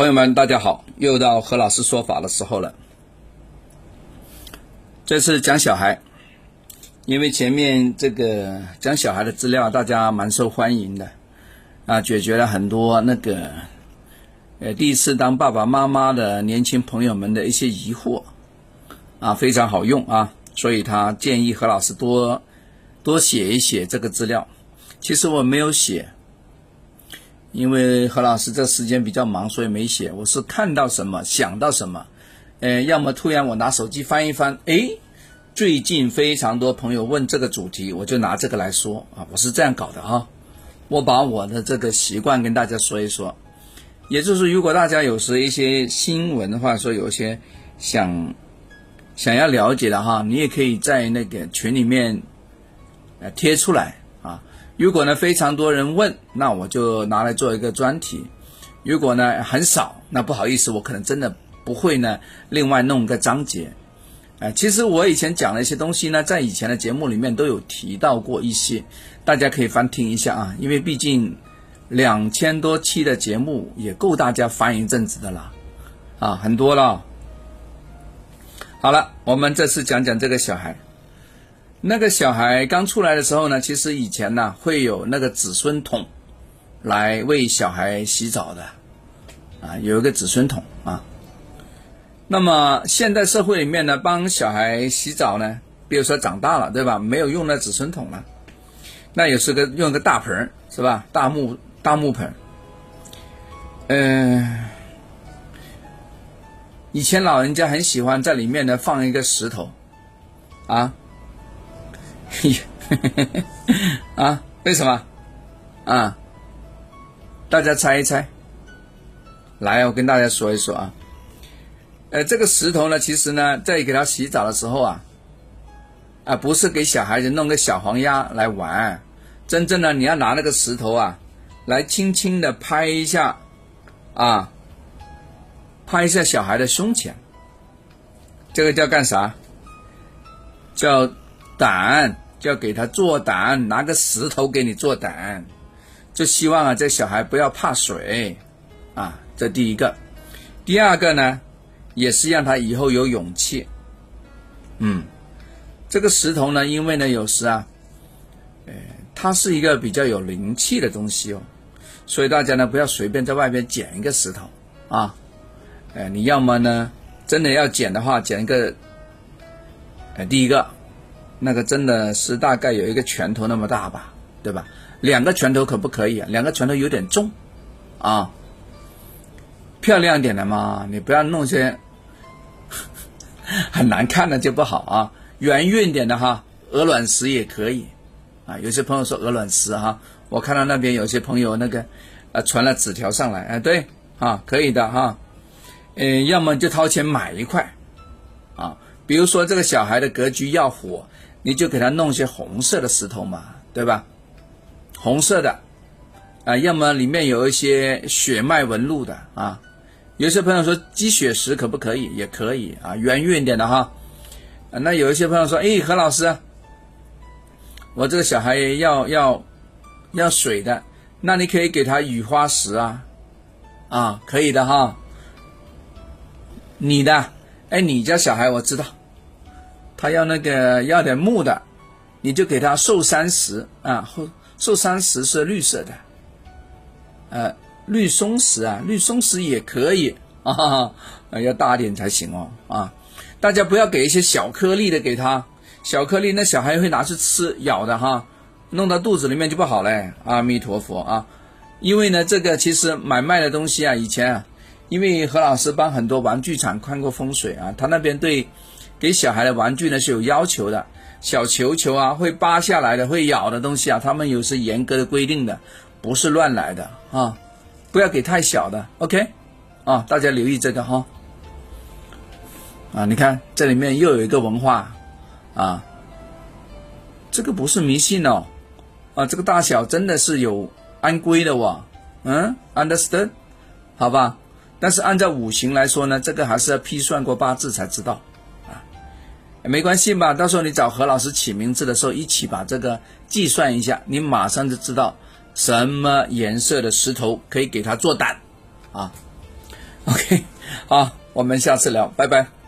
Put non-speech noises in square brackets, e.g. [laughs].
朋友们，大家好，又到何老师说法的时候了。这次讲小孩，因为前面这个讲小孩的资料，大家蛮受欢迎的啊，解决了很多那个呃第一次当爸爸妈妈的年轻朋友们的一些疑惑啊，非常好用啊，所以他建议何老师多多写一写这个资料。其实我没有写。因为何老师这时间比较忙，所以没写。我是看到什么想到什么，呃，要么突然我拿手机翻一翻，哎，最近非常多朋友问这个主题，我就拿这个来说啊，我是这样搞的哈。我把我的这个习惯跟大家说一说，也就是如果大家有时一些新闻的话，说有些想想要了解的哈，你也可以在那个群里面呃贴出来。如果呢非常多人问，那我就拿来做一个专题；如果呢很少，那不好意思，我可能真的不会呢另外弄个章节。哎，其实我以前讲的一些东西呢，在以前的节目里面都有提到过一些，大家可以翻听一下啊。因为毕竟两千多期的节目也够大家翻一阵子的了，啊，很多了。好了，我们这次讲讲这个小孩。那个小孩刚出来的时候呢，其实以前呢会有那个子孙桶来为小孩洗澡的，啊，有一个子孙桶啊。那么现代社会里面呢，帮小孩洗澡呢，比如说长大了，对吧？没有用那子孙桶了，那也是个用个大盆是吧？大木大木盆。嗯，以前老人家很喜欢在里面呢放一个石头，啊。嘿 [laughs] 啊，为什么？啊，大家猜一猜。来，我跟大家说一说啊。呃，这个石头呢，其实呢，在给他洗澡的时候啊，啊，不是给小孩子弄个小黄鸭来玩，真正的你要拿那个石头啊，来轻轻的拍一下，啊，拍一下小孩的胸前。这个叫干啥？叫。胆就要给他做胆，拿个石头给你做胆，就希望啊这小孩不要怕水，啊，这第一个。第二个呢，也是让他以后有勇气。嗯，这个石头呢，因为呢有时啊，呃，它是一个比较有灵气的东西哦，所以大家呢不要随便在外边捡一个石头啊，哎，你要么呢真的要捡的话，捡一个，呃，第一个。那个真的是大概有一个拳头那么大吧，对吧？两个拳头可不可以啊？两个拳头有点重，啊，漂亮点的嘛，你不要弄些 [laughs] 很难看的就不好啊。圆润点的哈，鹅卵石也可以，啊，有些朋友说鹅卵石哈，我看到那边有些朋友那个呃传了纸条上来，哎，对，啊，可以的哈，嗯，要么就掏钱买一块，啊，比如说这个小孩的格局要火。你就给他弄些红色的石头嘛，对吧？红色的，啊，要么里面有一些血脉纹路的啊。有些朋友说积血石可不可以？也可以啊，圆润一点的哈。那有一些朋友说，哎，何老师，我这个小孩要要要水的，那你可以给他雨花石啊，啊，可以的哈。你的，哎，你家小孩我知道。他要那个要点木的，你就给他寿山石啊，寿山石是绿色的，呃，绿松石啊，绿松石也可以 [laughs] 啊，要大点才行哦啊！大家不要给一些小颗粒的给他，小颗粒那小孩会拿去吃咬的哈，弄到肚子里面就不好嘞。阿弥陀佛啊！因为呢，这个其实买卖的东西啊，以前啊，因为何老师帮很多玩具厂看过风水啊，他那边对。给小孩的玩具呢是有要求的，小球球啊，会扒下来的，会咬的东西啊，他们有是严格的规定的，不是乱来的啊，不要给太小的，OK，啊，大家留意这个哈，啊，你看这里面又有一个文化啊，这个不是迷信哦，啊，这个大小真的是有安规的哇，嗯，understood，好吧，但是按照五行来说呢，这个还是要批算过八字才知道。没关系吧？到时候你找何老师起名字的时候，一起把这个计算一下，你马上就知道什么颜色的石头可以给他做胆啊。OK，好，我们下次聊，拜拜。